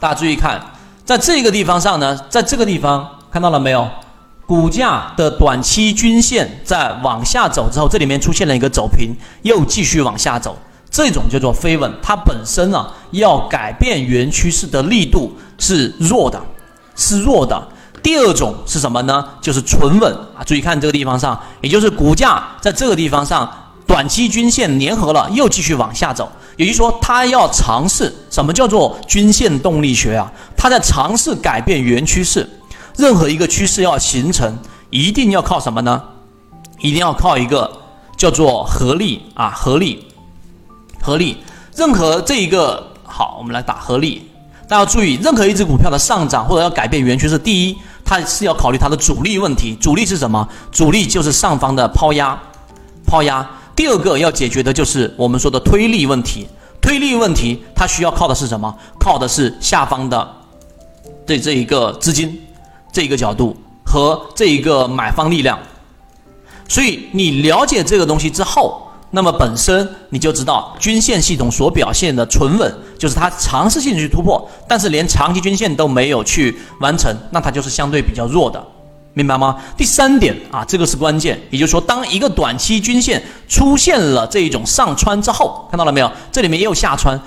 大家注意看，在这个地方上呢，在这个地方看到了没有？股价的短期均线在往下走之后，这里面出现了一个走平，又继续往下走，这种叫做飞稳。它本身呢，要改变原趋势的力度是弱的，是弱的。第二种是什么呢？就是纯稳啊！注意看这个地方上，也就是股价在这个地方上短期均线粘合了，又继续往下走。也就是说，它要尝试什么叫做均线动力学啊？它在尝试改变原趋势。任何一个趋势要形成，一定要靠什么呢？一定要靠一个叫做合力啊，合力，合力。任何这一个好，我们来打合力。大家注意，任何一只股票的上涨或者要改变原趋势，第一，它是要考虑它的主力问题。主力是什么？主力就是上方的抛压，抛压。第二个要解决的就是我们说的推力问题。推力问题，它需要靠的是什么？靠的是下方的这这一个资金。这一个角度和这一个买方力量，所以你了解这个东西之后，那么本身你就知道均线系统所表现的存稳，就是它尝试性去突破，但是连长期均线都没有去完成，那它就是相对比较弱的，明白吗？第三点啊，这个是关键，也就是说，当一个短期均线出现了这一种上穿之后，看到了没有？这里面也有下穿。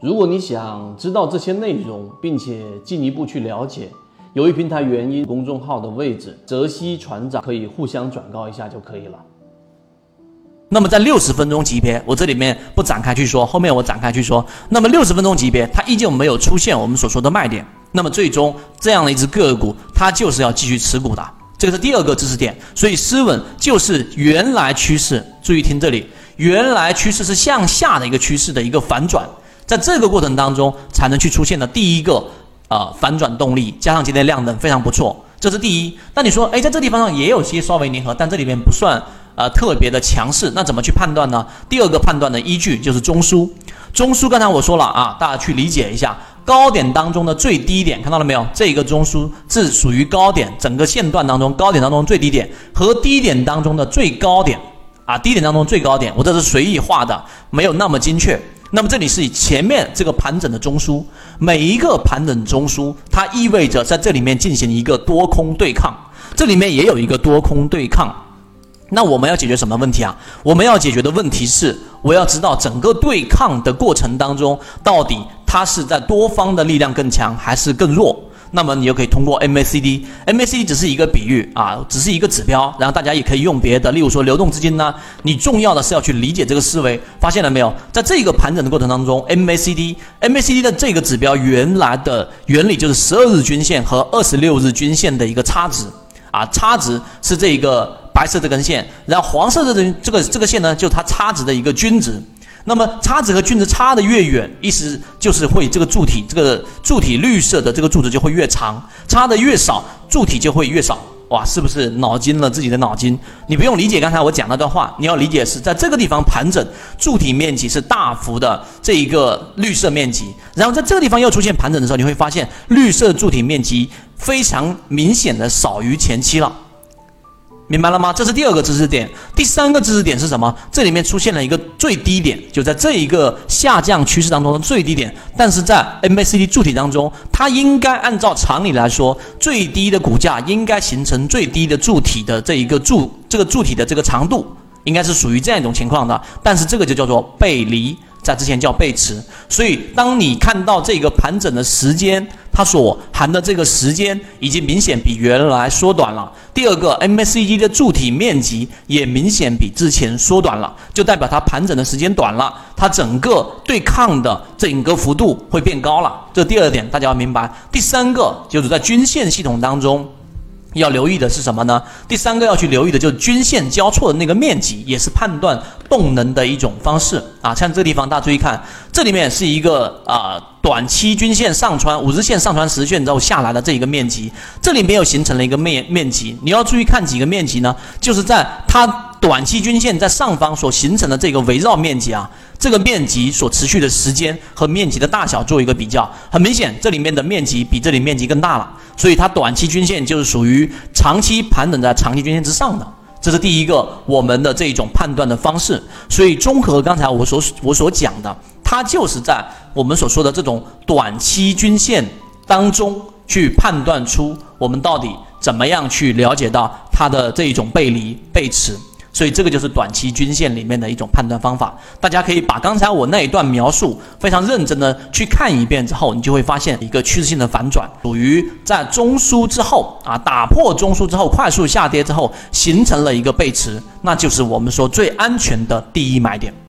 如果你想知道这些内容，并且进一步去了解。由于平台原因，公众号的位置，泽西船长可以互相转告一下就可以了。那么在六十分钟级别，我这里面不展开去说，后面我展开去说。那么六十分钟级别，它依旧没有出现我们所说的卖点。那么最终这样的一只个股，它就是要继续持股的。这个是第二个知识点。所以失稳就是原来趋势，注意听这里，原来趋势是向下的一个趋势的一个反转，在这个过程当中才能去出现的第一个。啊，反转动力加上今天量能非常不错，这是第一。那你说，哎，在这地方上也有些稍微粘合，但这里面不算呃特别的强势。那怎么去判断呢？第二个判断的依据就是中枢。中枢刚才我说了啊，大家去理解一下，高点当中的最低点看到了没有？这一个中枢是属于高点，整个线段当中高点当中最低点和低点当中的最高点啊，低点当中最高点，我这是随意画的，没有那么精确。那么这里是以前面这个盘整的中枢，每一个盘整中枢，它意味着在这里面进行一个多空对抗，这里面也有一个多空对抗。那我们要解决什么问题啊？我们要解决的问题是，我要知道整个对抗的过程当中，到底它是在多方的力量更强还是更弱？那么你就可以通过 MACD，MACD 只是一个比喻啊，只是一个指标，然后大家也可以用别的，例如说流动资金呢。你重要的是要去理解这个思维，发现了没有？在这个盘整的过程当中，MACD，MACD 的这个指标原来的原理就是十二日均线和二十六日均线的一个差值啊，差值是这一个白色这根线，然后黄色的这这个这个线呢，就是它差值的一个均值。那么差值和均值差的越远，意思就是会这个柱体，这个柱体绿色的这个柱子就会越长，差的越少，柱体就会越少。哇，是不是脑筋了自己的脑筋？你不用理解刚才我讲那段话，你要理解是在这个地方盘整，柱体面积是大幅的这一个绿色面积，然后在这个地方又出现盘整的时候，你会发现绿色柱体面积非常明显的少于前期了。明白了吗？这是第二个知识点。第三个知识点是什么？这里面出现了一个最低点，就在这一个下降趋势当中的最低点。但是在 MACD 柱体当中，它应该按照常理来说，最低的股价应该形成最低的柱体的这一个柱，这个柱体的这个长度应该是属于这样一种情况的。但是这个就叫做背离。在之前叫背驰，所以当你看到这个盘整的时间，它所含的这个时间已经明显比原来缩短了。第二个，MACD 的柱体面积也明显比之前缩短了，就代表它盘整的时间短了，它整个对抗的整个幅度会变高了。这第二点大家要明白。第三个就是在均线系统当中。要留意的是什么呢？第三个要去留意的就是均线交错的那个面积，也是判断动能的一种方式啊。像这个地方，大家注意看，这里面是一个啊短期均线上穿五日线上穿十线之后下来的这一个面积，这里面又形成了一个面面积。你要注意看几个面积呢？就是在它短期均线在上方所形成的这个围绕面积啊，这个面积所持续的时间和面积的大小做一个比较，很明显，这里面的面积比这里面积更大了。所以它短期均线就是属于长期盘整在长期均线之上的，这是第一个我们的这一种判断的方式。所以综合刚才我所我所讲的。它就是在我们所说的这种短期均线当中去判断出我们到底怎么样去了解到它的这一种背离背驰。所以这个就是短期均线里面的一种判断方法，大家可以把刚才我那一段描述非常认真的去看一遍之后，你就会发现一个趋势性的反转，属于在中枢之后啊，打破中枢之后快速下跌之后形成了一个背驰，那就是我们说最安全的第一买点。